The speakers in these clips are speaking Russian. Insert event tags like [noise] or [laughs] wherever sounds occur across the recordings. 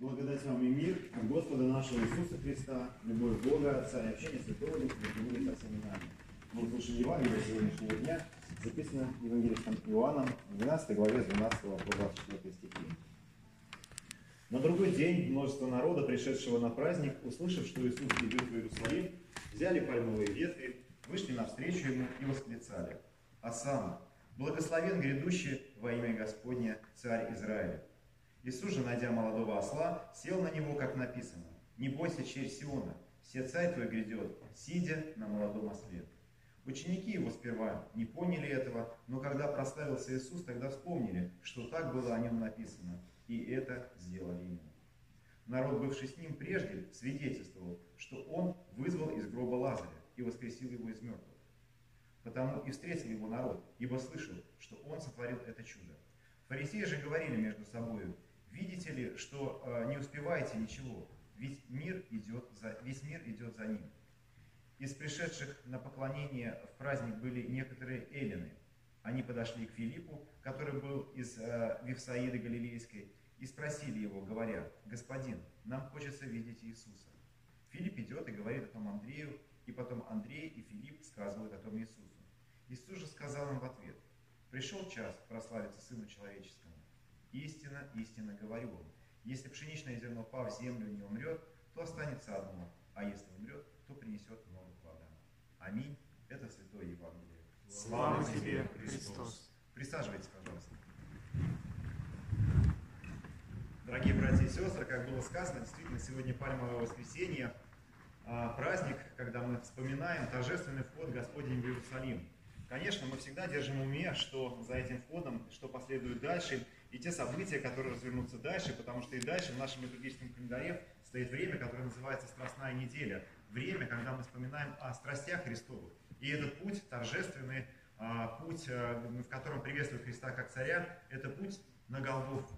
Благодать вам и мир от Господа нашего Иисуса Христа, любовь Бога, Отца и общение Святого Духа, будет со всеми нами. Мы слушаем Евангелие сегодняшнего дня, записано Евангелистом Иоанном, 12 главе, с 12 по 24 стихи. На другой день множество народа, пришедшего на праздник, услышав, что Иисус идет в Иерусалим, взяли пальмовые ветви, вышли навстречу ему и восклицали. «Осанна! Благословен грядущий во имя Господня, Царь Израиля!» Иисус же, найдя молодого осла, сел на него, как написано. «Не бойся, черь Сиона, все царь твой грядет, сидя на молодом осле». Ученики его сперва не поняли этого, но когда прославился Иисус, тогда вспомнили, что так было о нем написано, и это сделали ему. Народ, бывший с ним прежде, свидетельствовал, что он вызвал из гроба Лазаря и воскресил его из мертвых. Потому и встретил его народ, ибо слышал, что он сотворил это чудо. Фарисеи же говорили между собой, видите ли, что э, не успеваете ничего, ведь мир идет за, весь мир идет за ним. Из пришедших на поклонение в праздник были некоторые эллины. Они подошли к Филиппу, который был из э, Вифсаиды Галилейской, и спросили его, говоря, «Господин, нам хочется видеть Иисуса». Филипп идет и говорит о том Андрею, и потом Андрей и Филипп сказывают о том Иисусу. Иисус же сказал им в ответ, «Пришел час прославиться Сыну Человеческому. Истинно, истинно говорю вам, если пшеничное зерно, пав в землю, не умрет, то останется одно, а если умрет, то принесет много плода. Аминь. Это Святое Евангелие. Слава тебе, Христос. Присаживайтесь, пожалуйста. Дорогие братья и сестры, как было сказано, действительно, сегодня Пальмовое воскресенье, а, праздник, когда мы вспоминаем торжественный вход Господень в Иерусалим. Конечно, мы всегда держим в уме, что за этим входом, что последует дальше, и те события, которые развернутся дальше, потому что и дальше в нашем литургическом календаре стоит время, которое называется Страстная неделя. Время, когда мы вспоминаем о страстях Христовых. И этот путь торжественный, а, путь, э, в котором приветствует Христа как царя, это путь на Голгофу.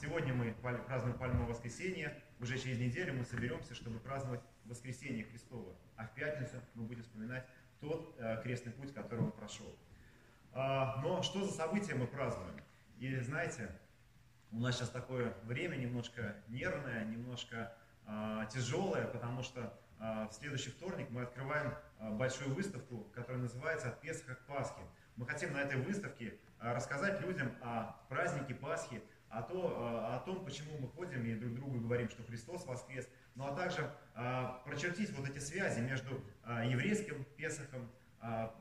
Сегодня мы празднуем Пальмовое воскресенье, уже через неделю мы соберемся, чтобы праздновать воскресенье Христово. А в пятницу мы будем вспоминать тот э, крестный путь, который он прошел. А, но что за события мы празднуем? И знаете, у нас сейчас такое время немножко нервное, немножко а, тяжелое, потому что а, в следующий вторник мы открываем а, большую выставку, которая называется «От Песха к Пасхе». Мы хотим на этой выставке а, рассказать людям о празднике Пасхи, о, то, о том, почему мы ходим и друг другу говорим, что Христос воскрес, ну а также прочертить вот эти связи между еврейским Песохом,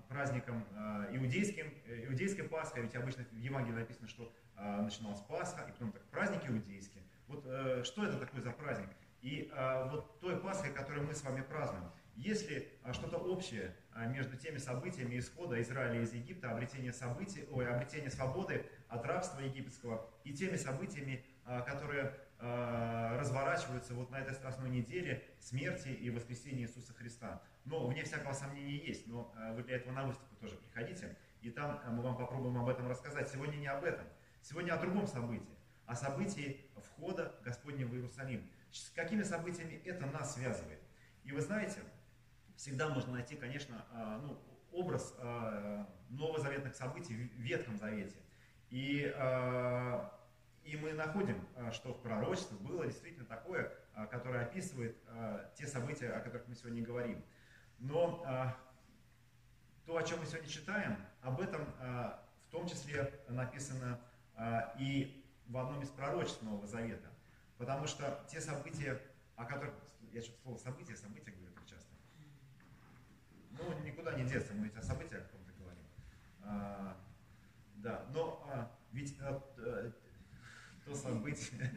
праздником иудейским, э, иудейской Пасхой, ведь обычно в Евангелии написано, что начиналась Пасха, и потом так, праздник иудейский. Вот э, что это такое за праздник? И а, вот той Пасхой, которую мы с вами празднуем, есть ли а, что-то общее а, между теми событиями исхода Израиля из Египта, обретения, событий, ой, обретения свободы от рабства египетского и теми событиями, а, которые а, разворачиваются вот на этой страстной неделе смерти и воскресения Иисуса Христа. Но, вне всякого сомнения, есть, но а, вы для этого на выставку тоже приходите, и там а, мы вам попробуем об этом рассказать. Сегодня не об этом, сегодня о другом событии, о событии входа Господня в Иерусалим с какими событиями это нас связывает. И вы знаете, всегда можно найти, конечно, а, ну, образ новозаветных событий в Ветхом Завете. И, и мы находим, что в пророчестве было действительно такое, которое описывает те события, о которых мы сегодня говорим. Но то, о чем мы сегодня читаем, об этом в том числе написано и в одном из пророчеств Нового Завета. Потому что те события, о которых, я что-то слово события, события говорю так часто. Ну, никуда не деться, мы ведь о событиях каком-то говорим. А, да, но а, ведь а, а, то событие,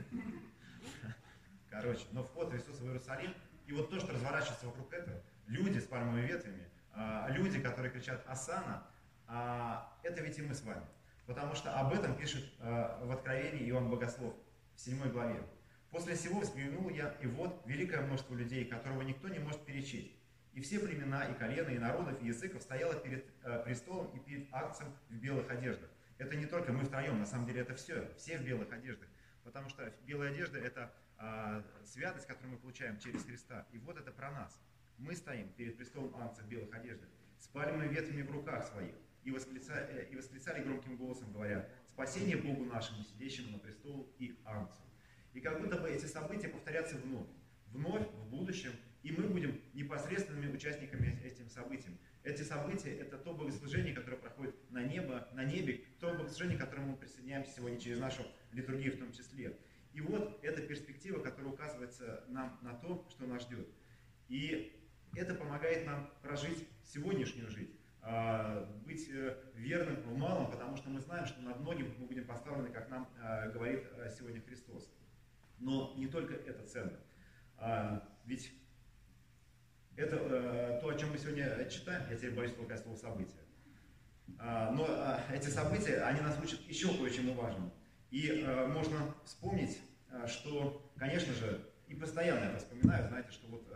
короче, но вход Иисуса в Иерусалим, и вот то, что разворачивается вокруг этого, люди с пальмовыми ветвями, а, люди, которые кричат «Асана», а, это ведь и мы с вами. Потому что об этом пишет а, в Откровении Иоанн Богослов в 7 главе. После всего взглянул я, и вот великое множество людей, которого никто не может перечесть. И все племена, и колена, и народов, и языков стояло перед престолом и перед акцием в белых одеждах. Это не только мы втроем, на самом деле это все, все в белых одеждах. Потому что белая одежда – это э, святость, которую мы получаем через Христа. И вот это про нас. Мы стоим перед престолом акций в белых одеждах, с пальмовыми ветвями в руках своих, и восклицали, э, и восклицали громким голосом, говоря, «Спасение Богу нашему, сидящему на престолу и ангцу». И как будто бы эти события повторятся вновь. Вновь, в будущем. И мы будем непосредственными участниками этим событиям. Эти события – это то богослужение, которое проходит на, небо, на небе, то богослужение, к которому мы присоединяемся сегодня через нашу литургию в том числе. И вот эта перспектива, которая указывается нам на то, что нас ждет. И это помогает нам прожить сегодняшнюю жизнь, а, быть э, верным в малом, потому что мы знаем, что над многим мы будем поставлены, как нам а, говорит а, сегодня Христос. Но не только это ценно. Ведь это э, то, о чем мы сегодня читаем, я теперь боюсь толкать слово события. Но эти события, они нас учат еще кое-чему важному. И можно вспомнить, что, конечно же, и постоянно это вспоминаю, знаете, что вот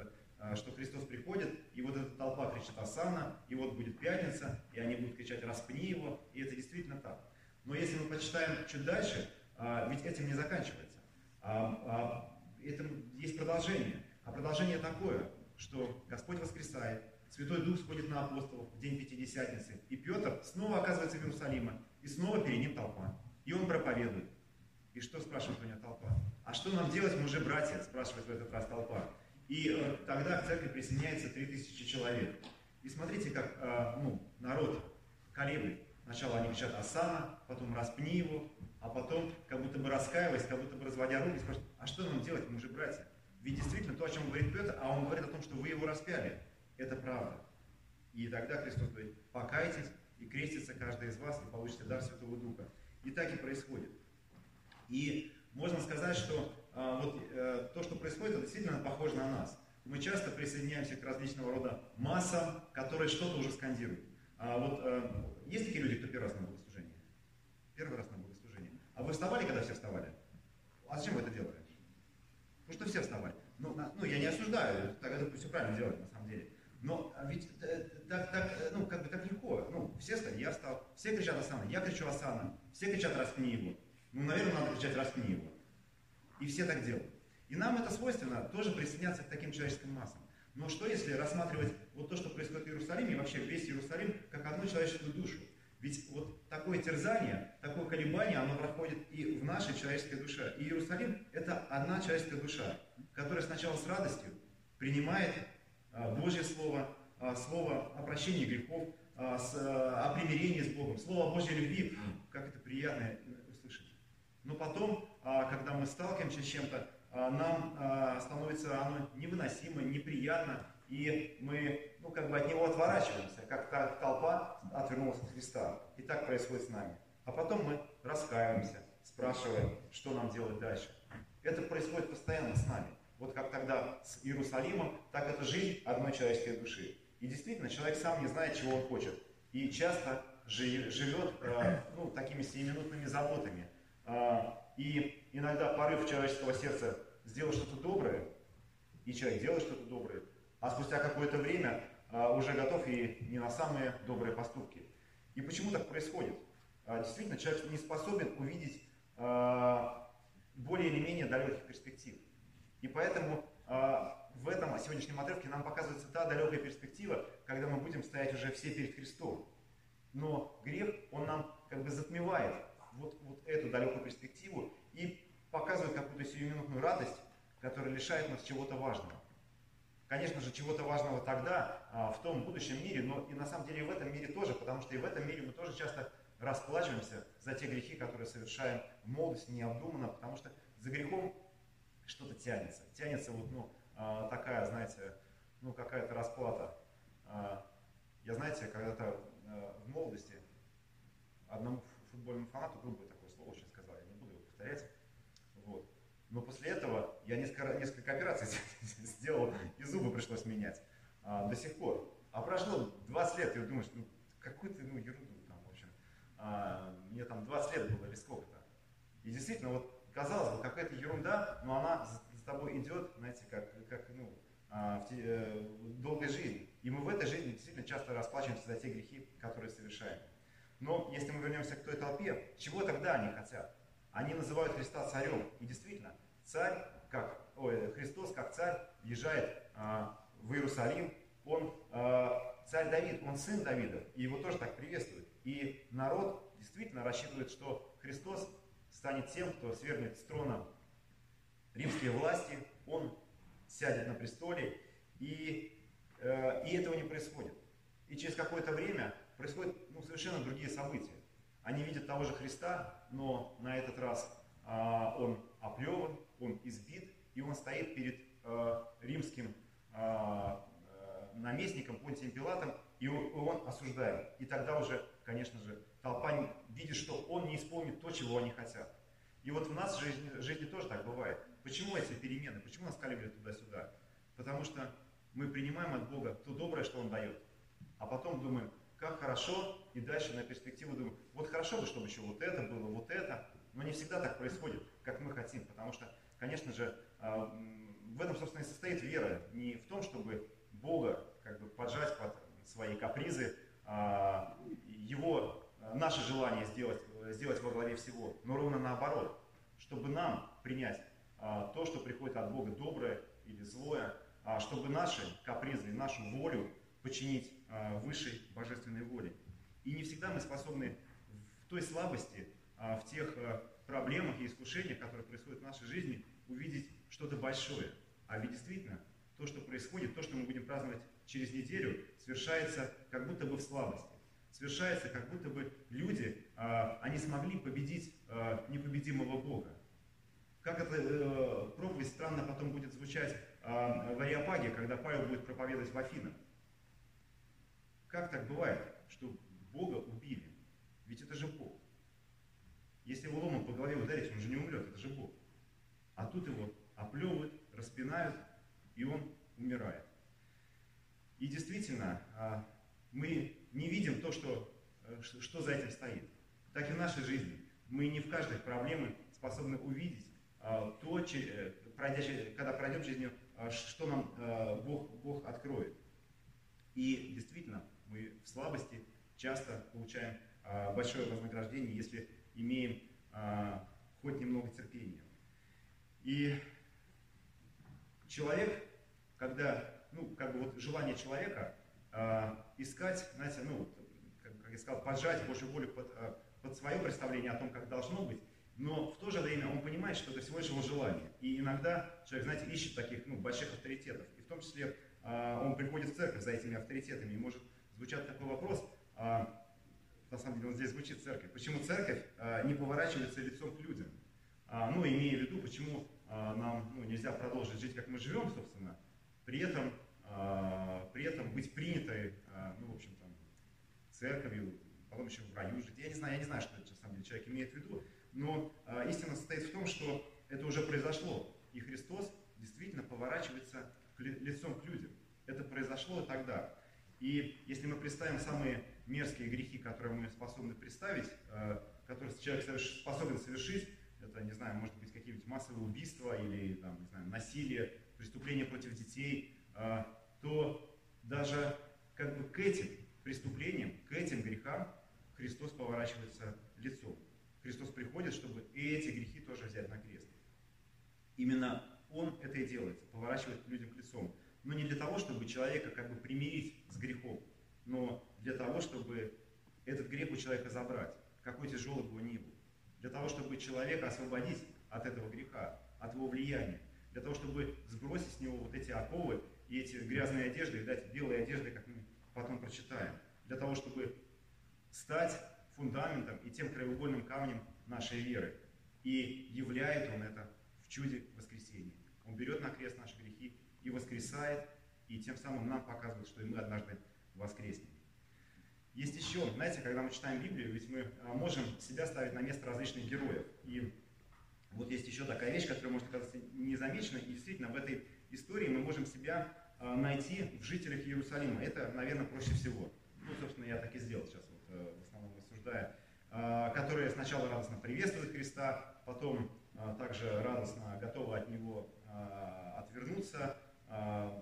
а, что Христос приходит, и вот эта толпа кричит «Асана», и вот будет пятница, и они будут кричать «Распни его», и это действительно так. Но если мы почитаем чуть дальше, а, ведь этим не заканчивается. А, этим есть продолжение. А продолжение такое, что Господь воскресает, Святой Дух сходит на апостолов в день Пятидесятницы, и Петр снова оказывается в Иерусалиме, и снова перед ним толпа. И он проповедует. И что спрашивает у него толпа? А что нам делать, мы же братья, спрашивает в этот раз толпа. И э, тогда к церкви присоединяется 3000 человек. И смотрите, как э, ну, народ колеблет. Сначала они кричат «Асана», потом «Распни его», а потом, как будто бы раскаиваясь, как будто бы разводя руки, спрашивают, а что нам делать, мы же братья? Ведь действительно то, о чем говорит Петр, а он говорит о том, что вы его распяли, это правда. И тогда Христос говорит, покайтесь и крестится каждый из вас, и получите дар Святого Духа. И так и происходит. И можно сказать, что а, вот э, то, что происходит, это действительно похоже на нас. Мы часто присоединяемся к различного рода массам, которые что-то уже скандируют. А вот э, есть такие люди, кто первый раз на богослужении? Первый раз на богослужении. А вы вставали, когда все вставали? А зачем вы это делали? Потому что все вставали. Ну, ну я не осуждаю, так это все правильно делать на самом деле. Но ведь э, так, так, ну, как бы так легко. Ну, все встали, я встал. Все кричат Асана, я кричу Асана. Все кричат распни его. Ну, наверное, надо кричать распни его. И все так делают. И нам это свойственно, тоже присоединяться к таким человеческим массам. Но что если рассматривать вот то, что происходит в Иерусалиме, и вообще весь Иерусалим, как одну человеческую душу? Ведь вот такое терзание, такое колебание, оно проходит и в нашей человеческой душе. И Иерусалим – это одна человеческая душа, которая сначала с радостью принимает а, Божье Слово, а, Слово о прощении грехов, а, о примирении с Богом, Слово о Божьей любви, как это приятно услышать. Но потом когда мы сталкиваемся с чем-то, нам становится оно невыносимо, неприятно, и мы ну, как бы от него отворачиваемся, как та толпа отвернулась от Христа. И так происходит с нами. А потом мы раскаиваемся, спрашиваем, что нам делать дальше. Это происходит постоянно с нами. Вот как тогда с Иерусалимом, так это жизнь одной человеческой души. И действительно, человек сам не знает, чего он хочет. И часто живет ну, такими сиюминутными заботами. И иногда порыв человеческого сердца сделать что-то доброе, и человек делает что-то доброе, а спустя какое-то время а, уже готов и не на самые добрые поступки. И почему так происходит? А, действительно, человек не способен увидеть а, более или менее далеких перспектив. И поэтому в этом сегодняшнем отрывке нам показывается та далекая перспектива, когда мы будем стоять уже все перед Христом. Но грех, он нам как бы затмевает вот, вот эту далекую перспективу и показывает какую-то сиюминутную радость, которая лишает нас чего-то важного. Конечно же, чего-то важного тогда, а, в том будущем мире, но и на самом деле в этом мире тоже, потому что и в этом мире мы тоже часто расплачиваемся за те грехи, которые совершаем в молодости, необдуманно, потому что за грехом что-то тянется. Тянется вот, ну, а, такая, знаете, ну, какая-то расплата. А, я, знаете, когда-то в молодости одному футбольному фанату грубое такое слово очень сказал, я не буду его повторять. Вот. Но после этого я несколько, несколько операций [laughs] сделал, и зубы пришлось менять а, до сих пор. А прошло 20 лет, и думаешь, ну какую ты ну, ерунду там, в общем. А, мне там 20 лет было или сколько-то. И действительно, вот казалось бы, какая-то ерунда, но она за тобой идет, знаете, как, как ну, а, в те, э, долгой жизни. И мы в этой жизни действительно часто расплачиваемся за те грехи, которые совершаем. Но если мы вернемся к той толпе, чего тогда они хотят? Они называют Христа царем. И действительно, царь, как, ой, Христос как царь въезжает а, в Иерусалим. Он а, царь Давид, он сын Давида, и его тоже так приветствуют. И народ действительно рассчитывает, что Христос станет тем, кто свергнет с трона римские власти, он сядет на престоле, и, э, и этого не происходит. И через какое-то время происходят ну, совершенно другие события. Они видят того же Христа, но на этот раз а, он оплеван, он избит, и он стоит перед а, римским а, наместником Понтием Пилатом, и он, он осуждает. И тогда уже, конечно же, толпа видит, что он не исполнит то, чего они хотят. И вот в нас в жизни, в жизни тоже так бывает. Почему эти перемены? Почему нас калибрят туда-сюда? Потому что мы принимаем от Бога то доброе, что Он дает, а потом думаем, как хорошо, и дальше на перспективу думаем, вот хорошо бы, чтобы еще вот это было, вот это. Но не всегда так происходит, как мы хотим, потому что, конечно же, а, в этом, собственно, и состоит вера. Не в том, чтобы Бога как бы поджать под свои капризы, а, его, а, наше желание сделать, сделать во главе всего, но ровно наоборот, чтобы нам принять то, что приходит от Бога, доброе или злое, чтобы наши капризы, нашу волю подчинить высшей божественной воле. И не всегда мы способны в той слабости, в тех проблемах и искушениях, которые происходят в нашей жизни, увидеть что-то большое. А ведь действительно, то, что происходит, то, что мы будем праздновать через неделю, совершается как будто бы в слабости. Совершается как будто бы люди, они смогли победить непобедимого Бога. Как эта э, проповедь странно потом будет звучать в Ариапаге, когда Павел будет проповедовать в Афинах. Как так бывает, что Бога убили? Ведь это же Бог. Если его ломом по голове ударить, он же не умрет, это же Бог. А тут его оплевывают, распинают, и он умирает. И действительно, а, мы не видим то, что, э, что за этим стоит. Так и в нашей жизни. Мы не в каждой проблеме способны увидеть а, то, э, когда пройдем через нее, а, что нам Бог, Бог откроет. И действительно, мы в слабости часто получаем большое вознаграждение, если имеем хоть немного терпения. И человек, когда, ну, как бы вот желание человека э, искать, знаете, ну, как, как я сказал, поджать Божью волю под, э, под свое представление о том, как должно быть, но в то же время он понимает, что это всего лишь его желание. И иногда человек, знаете, ищет таких ну, больших авторитетов. И в том числе э, он приходит в церковь за этими авторитетами. И может звучать такой вопрос, э, на самом деле он здесь звучит в церкви, почему церковь э, не поворачивается лицом к людям? А, ну, имея в виду, почему а, нам ну, нельзя продолжить жить, как мы живем, собственно, при этом, а, при этом быть принятой, ну, в общем, там, церковью, потом еще в раю жить. Я не знаю, я не знаю, что на самом деле человек имеет в виду, но истина состоит в том, что это уже произошло, и Христос действительно поворачивается лицом к людям. Это произошло тогда. И если мы представим самые мерзкие грехи, которые мы способны представить, которые человек способен совершить, это, не знаю, может быть какие-нибудь массовые убийства или, там, не знаю, насилие, преступления против детей, а, то даже как бы к этим преступлениям, к этим грехам Христос поворачивается лицом. Христос приходит, чтобы эти грехи тоже взять на крест. Именно Он это и делает, поворачивает людям к лицом. Но не для того, чтобы человека как бы примирить с грехом, но для того, чтобы этот грех у человека забрать, какой тяжелый бы он ни был для того, чтобы человека освободить от этого греха, от его влияния, для того, чтобы сбросить с него вот эти оковы и эти грязные одежды, и дать белые одежды, как мы потом прочитаем, для того, чтобы стать фундаментом и тем краеугольным камнем нашей веры. И являет Он это в чуде воскресения. Он берет на крест наши грехи и воскресает, и тем самым нам показывает, что и мы однажды воскреснем. Есть еще, знаете, когда мы читаем Библию, ведь мы а, можем себя ставить на место различных героев. И вот есть еще такая вещь, которая может оказаться незамеченной, и действительно в этой истории мы можем себя а, найти в жителях Иерусалима. Это, наверное, проще всего. Ну, собственно, я так и сделал сейчас, вот, э, в основном рассуждая. А, которые сначала радостно приветствуют Христа, потом также радостно готовы от Него отвернуться,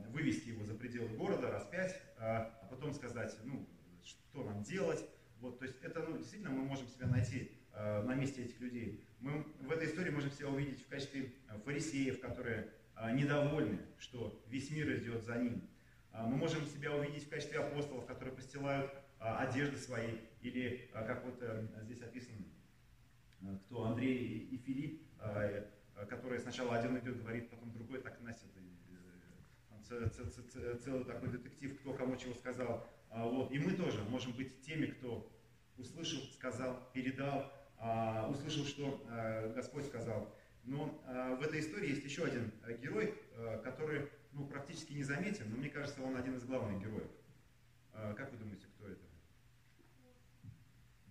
вывести его за пределы города, распять, а потом сказать, ну, что нам делать. Вот, то есть это, ну, действительно, мы можем себя найти э, на месте этих людей. Мы в этой истории можем себя увидеть в качестве э, фарисеев, которые э, недовольны, что весь мир идет за ним. Э, мы можем себя увидеть в качестве апостолов, которые постилают э, одежды свои, или, э, как вот э, здесь описано, э, кто Андрей и Филипп, э, которые сначала один идет, говорит, потом другой так носит. Целый такой детектив, кто кому чего сказал. А, вот. И мы тоже можем быть теми, кто услышал, сказал, передал, а, услышал, что а, Господь сказал. Но в этой истории есть еще один герой, который ну, практически незаметен, но мне кажется, он один из главных героев. Как вы думаете, кто это?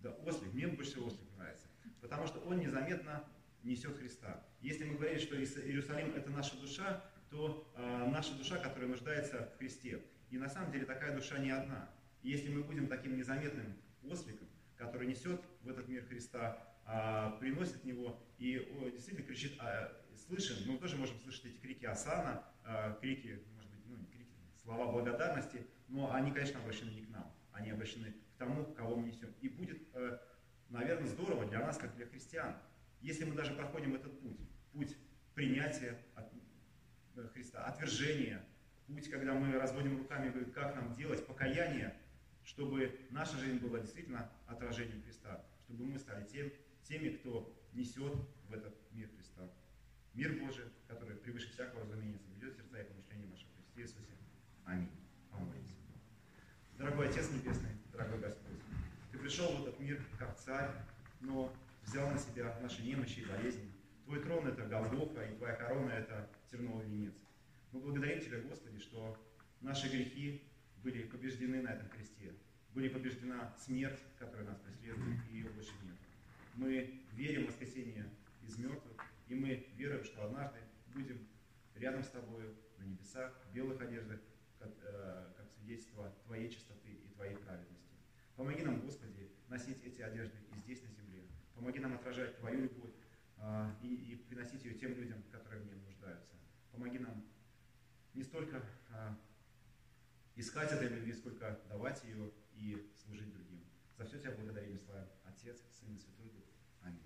Да, ослик. Мне больше ослик нравится. Потому что он незаметно несет Христа. Если мы говорим, что Иерусалим это наша душа, то наша душа, которая нуждается в Христе. И на самом деле такая душа не одна. И если мы будем таким незаметным осликом, который несет в этот мир Христа, а, приносит него и действительно кричит, а, слышим, мы тоже можем слышать эти крики Асана, а, крики, может быть, ну крики, слова благодарности, но они, конечно, обращены не к нам, они обращены к тому, кого мы несем. И будет, э, наверное, здорово для нас, как для христиан, если мы даже проходим этот путь, путь принятия э, Христа, отвержения, путь, когда мы разводим руками, говорим, как нам делать, покаяние, чтобы наша жизнь была действительно отражением Христа, чтобы мы стали тем, теми, кто несет в этот мир Христа. Мир Божий, который превыше всякого разумения соблюдет сердца и помышления ваших Христе Иисусе. Аминь. Помолимся. Дорогой Отец Небесный, дорогой Господь, Ты пришел в этот мир как царь, но взял на себя наши немощи и болезни. Твой трон – это Голгофа, и Твоя корона – это терновый венец. Мы благодарим Тебя, Господи, что наши грехи были побеждены на этом кресте. Были побеждена смерть, которая нас преследует, и ее больше нет. Мы верим в воскресение из мертвых, и мы веруем, что однажды будем рядом с Тобою на небесах, в белых одеждах, как, э, как свидетельство Твоей чистоты и Твоей праведности. Помоги нам, Господи, носить эти одежды и здесь, на земле. Помоги нам отражать Твою любовь э, и, и приносить ее тем людям, которые в ней нуждаются. Помоги нам не столько а, искать этой любви, сколько давать ее и служить другим. За все тебя благодарим, слава Отец, Сын и Святой Дух. Аминь.